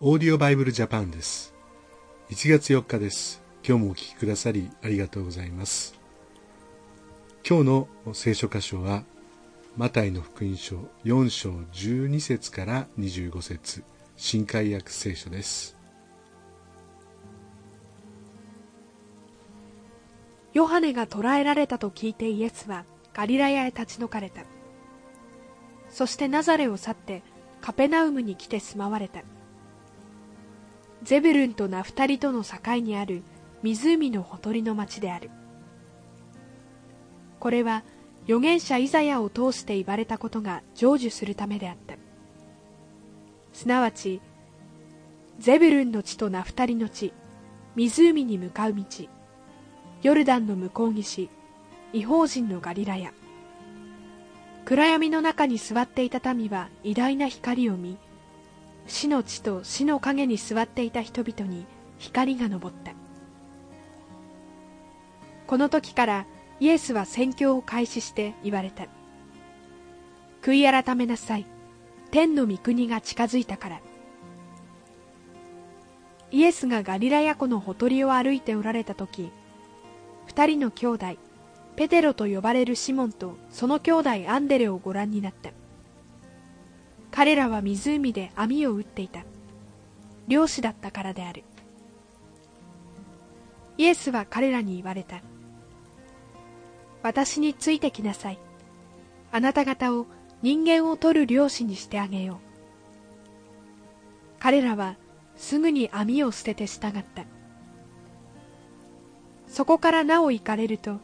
オーディオバイブルジャパンです。1月4日です。今日もお聞きくださりありがとうございます。今日の聖書箇所はマタイの福音書4章12節から25節。新海訳聖書です。ヨハネが捕らえられたと聞いてイエスはガリラヤへ立ち退かれた。そしてナザレを去ってカペナウムに来て住まわれた。ゼブルンとナフタリとの境にある湖のほとりの町である。これは預言者イザヤを通して言われたことが成就するためであった。すなわちゼブルンの地とナフタリの地湖に向かう道ヨルダンの向こう岸違法人のガリラヤ。暗闇の中に座っていた民は偉大な光を見死の地と死の影に座っていた人々に光が昇った。この時からイエスは宣教を開始して言われた。悔い改めなさい。天の御国が近づいたから。イエスがガリラヤ湖のほとりを歩いておられた時二人の兄弟ペテロと呼ばれるシモンとその兄弟アンデレをご覧になった。彼らは湖で網を打っていた。漁師だったからである。イエスは彼らに言われた。私についてきなさい。あなた方を人間を取る漁師にしてあげよう。彼らはすぐに網を捨てて従った。そこからなお行かれると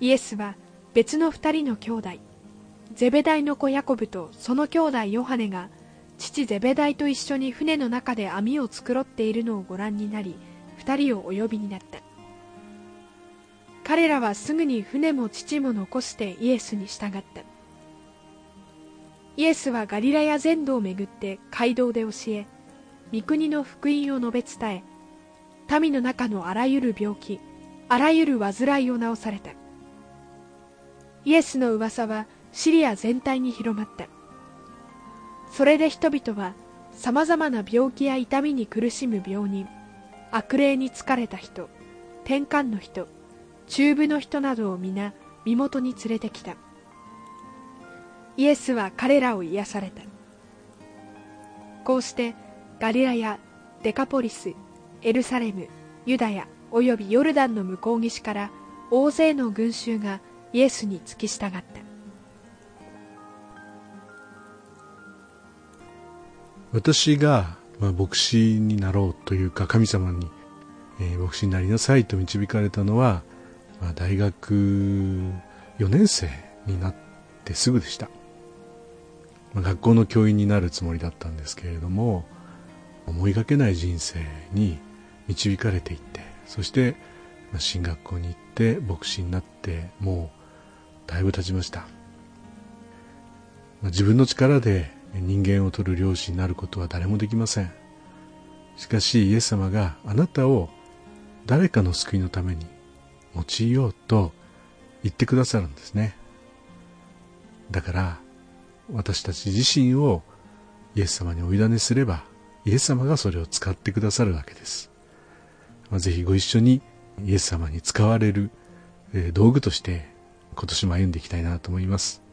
イエスは別の二人の兄弟ゼベダイの子ヤコブとその兄弟ヨハネが父ゼベダイと一緒に船の中で網を繕っているのをご覧になり二人をお呼びになった。彼らはすぐに船も父も残してイエスに従った。イエスはガリラヤ全土を巡って街道で教え御国の福音を述べ伝え民の中のあらゆる病気あらゆる患いを治された。イエスの噂はシリア全体に広まった。それで人々はさまざまな病気や痛みに苦しむ病人悪霊に疲れた人転換の人中部の人などを皆身元に連れてきた。イエスは彼らを癒された。こうしてガリラヤデカポリスエルサレムユダヤおよびヨルダンの向こう岸から大勢の群衆がイエスに付き従った。私が、まあ、牧師になろうというか神様に、えー、牧師になりなさいと導かれたのは、まあ、大学4年生になってすぐでした、まあ、学校の教員になるつもりだったんですけれども思いがけない人生に導かれていってそしてまあ進学校に行って牧師になってもうだいぶ経ちました。まあ自分の力で人間を取る漁師になることは誰もできません。しかしイエス様があなたを誰かの救いのために用いようと言ってくださるんですね。だから私たち自身をイエス様にお委ねすればイエス様がそれを使ってくださるわけです、まあ、ぜひご一緒にイエス様に使われる道具として今年も歩んでいきたいなと思います。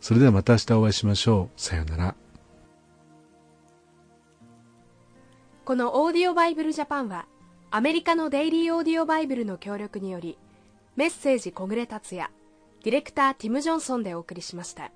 それではまた明日お会いしましょう。さようなら。このオーディオバイブルジャパンはアメリカのデイリーオーディオバイブルの協力によりメッセージ小暮達也ディレクターティム・ジョンソンでお送りしました。